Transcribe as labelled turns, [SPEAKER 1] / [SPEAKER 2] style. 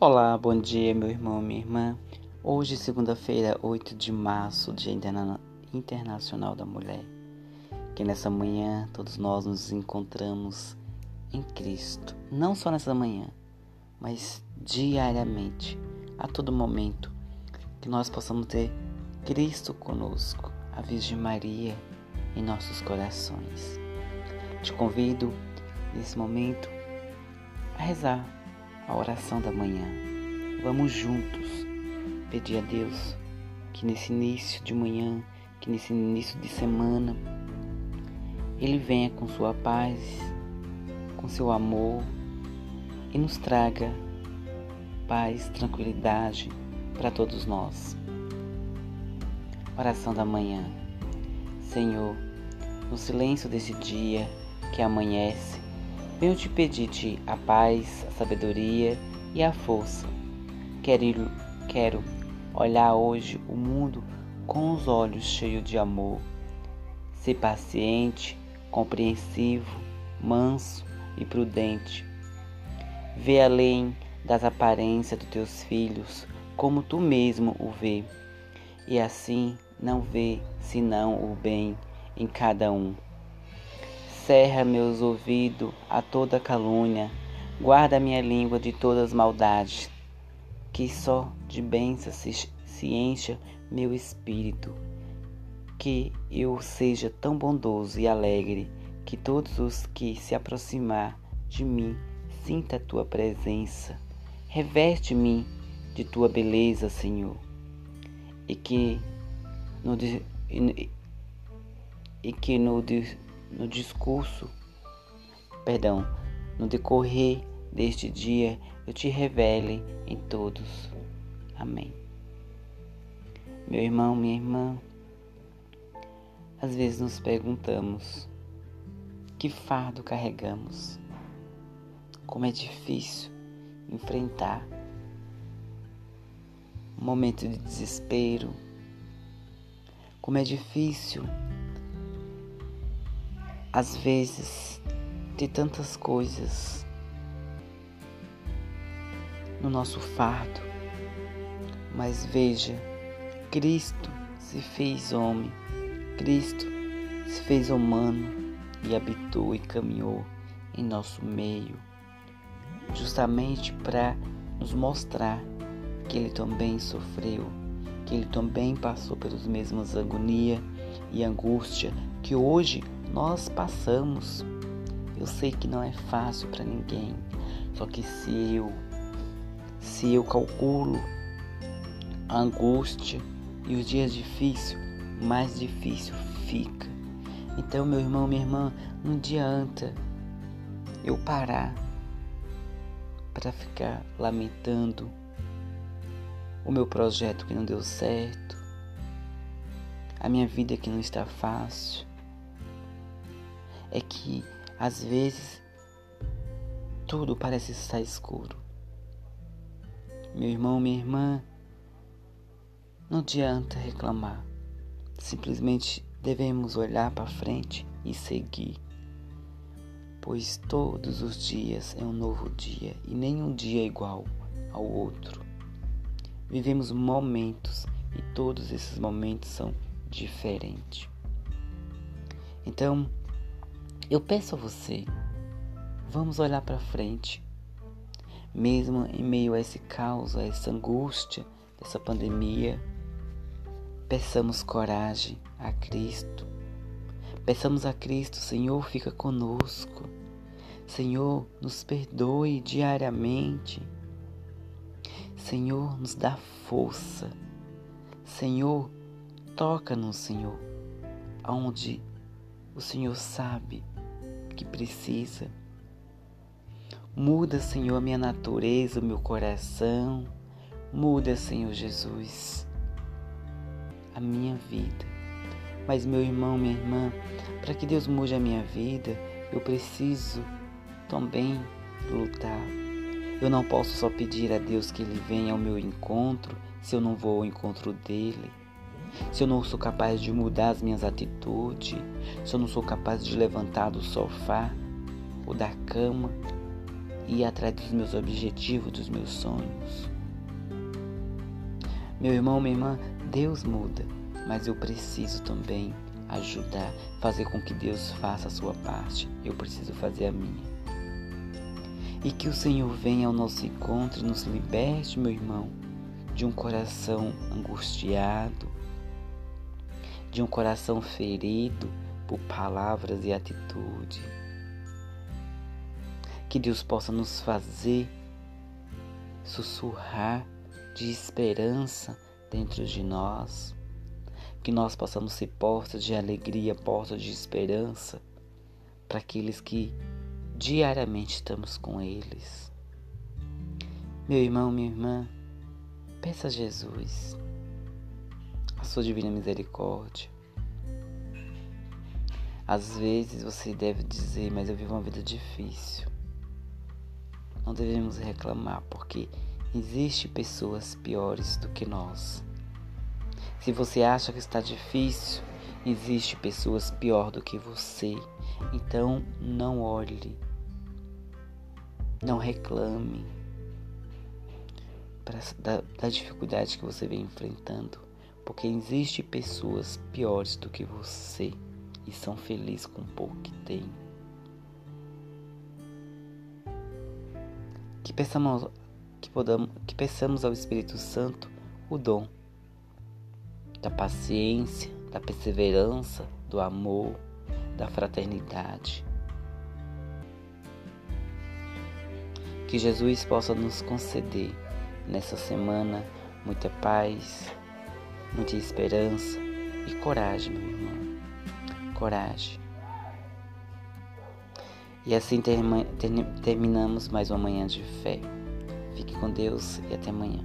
[SPEAKER 1] Olá, bom dia, meu irmão, minha irmã. Hoje, segunda-feira, 8 de março, Dia Interna Internacional da Mulher. Que nessa manhã todos nós nos encontramos em Cristo. Não só nessa manhã, mas diariamente, a todo momento. Que nós possamos ter Cristo conosco, a Virgem Maria em nossos corações. Te convido, nesse momento, a rezar a oração da manhã. Vamos juntos pedir a Deus que nesse início de manhã, que nesse início de semana, Ele venha com sua paz, com seu amor e nos traga paz, tranquilidade para todos nós. Oração da manhã. Senhor, no silêncio desse dia que amanhece, Venho te pedir-te a paz, a sabedoria e a força. Quero, quero olhar hoje o mundo com os olhos cheios de amor. Ser paciente, compreensivo, manso e prudente. Vê além das aparências dos teus filhos, como tu mesmo o vê, e assim não vê senão o bem em cada um. Cerra meus ouvidos a toda calúnia, guarda minha língua de todas as maldades, que só de bênçãos se, se encha meu espírito, que eu seja tão bondoso e alegre, que todos os que se aproximar de mim sinta a tua presença. Reveste-me de tua beleza, Senhor, e que no, e, e que no no discurso, perdão, no decorrer deste dia, eu te revele em todos. Amém. Meu irmão, minha irmã, às vezes nos perguntamos: que fardo carregamos? Como é difícil enfrentar um momento de desespero. Como é difícil às vezes, de tantas coisas no nosso fardo. Mas veja, Cristo se fez homem, Cristo se fez humano e habitou e caminhou em nosso meio, justamente para nos mostrar que ele também sofreu, que ele também passou pelas mesmas agonia e angústia que hoje nós passamos. Eu sei que não é fácil para ninguém, só que se eu se eu calculo a angústia e os dias difíceis, mais difícil fica. Então, meu irmão, minha irmã, não adianta eu parar para ficar lamentando o meu projeto que não deu certo, a minha vida que não está fácil, é que às vezes tudo parece estar escuro. Meu irmão, minha irmã, não adianta reclamar. Simplesmente devemos olhar para frente e seguir. Pois todos os dias é um novo dia e nenhum dia é igual ao outro. Vivemos momentos e todos esses momentos são diferentes. Então, eu peço a você, vamos olhar para frente. Mesmo em meio a esse caos, a essa angústia dessa pandemia, peçamos coragem a Cristo. Peçamos a Cristo, Senhor, fica conosco. Senhor, nos perdoe diariamente. Senhor, nos dá força. Senhor, toca-nos, Senhor, aonde o Senhor sabe que precisa. Muda, Senhor, a minha natureza, o meu coração. Muda, Senhor Jesus, a minha vida. Mas, meu irmão, minha irmã, para que Deus mude a minha vida, eu preciso também lutar. Eu não posso só pedir a Deus que Ele venha ao meu encontro se eu não vou ao encontro dele se eu não sou capaz de mudar as minhas atitudes, se eu não sou capaz de levantar do sofá ou da cama ir atrás dos meus objetivos, dos meus sonhos. Meu irmão, minha irmã, Deus muda, mas eu preciso também ajudar, fazer com que Deus faça a sua parte. Eu preciso fazer a minha. E que o Senhor venha ao nosso encontro e nos liberte, meu irmão, de um coração angustiado, de um coração ferido por palavras e atitude. Que Deus possa nos fazer sussurrar de esperança dentro de nós. Que nós possamos ser portas de alegria, portas de esperança para aqueles que diariamente estamos com eles. Meu irmão, minha irmã, peça a Jesus a sua divina misericórdia. Às vezes você deve dizer, mas eu vivo uma vida difícil. Não devemos reclamar, porque existem pessoas piores do que nós. Se você acha que está difícil, existe pessoas pior do que você. Então não olhe, não reclame da, da dificuldade que você vem enfrentando, porque existe pessoas piores do que você e são felizes com o pouco que têm. Que peçamos, que, podamos, que peçamos ao Espírito Santo o dom da paciência, da perseverança, do amor, da fraternidade. Que Jesus possa nos conceder nessa semana muita paz, muita esperança e coragem, meu irmão. Coragem. E assim terminamos mais uma manhã de fé. Fique com Deus e até amanhã.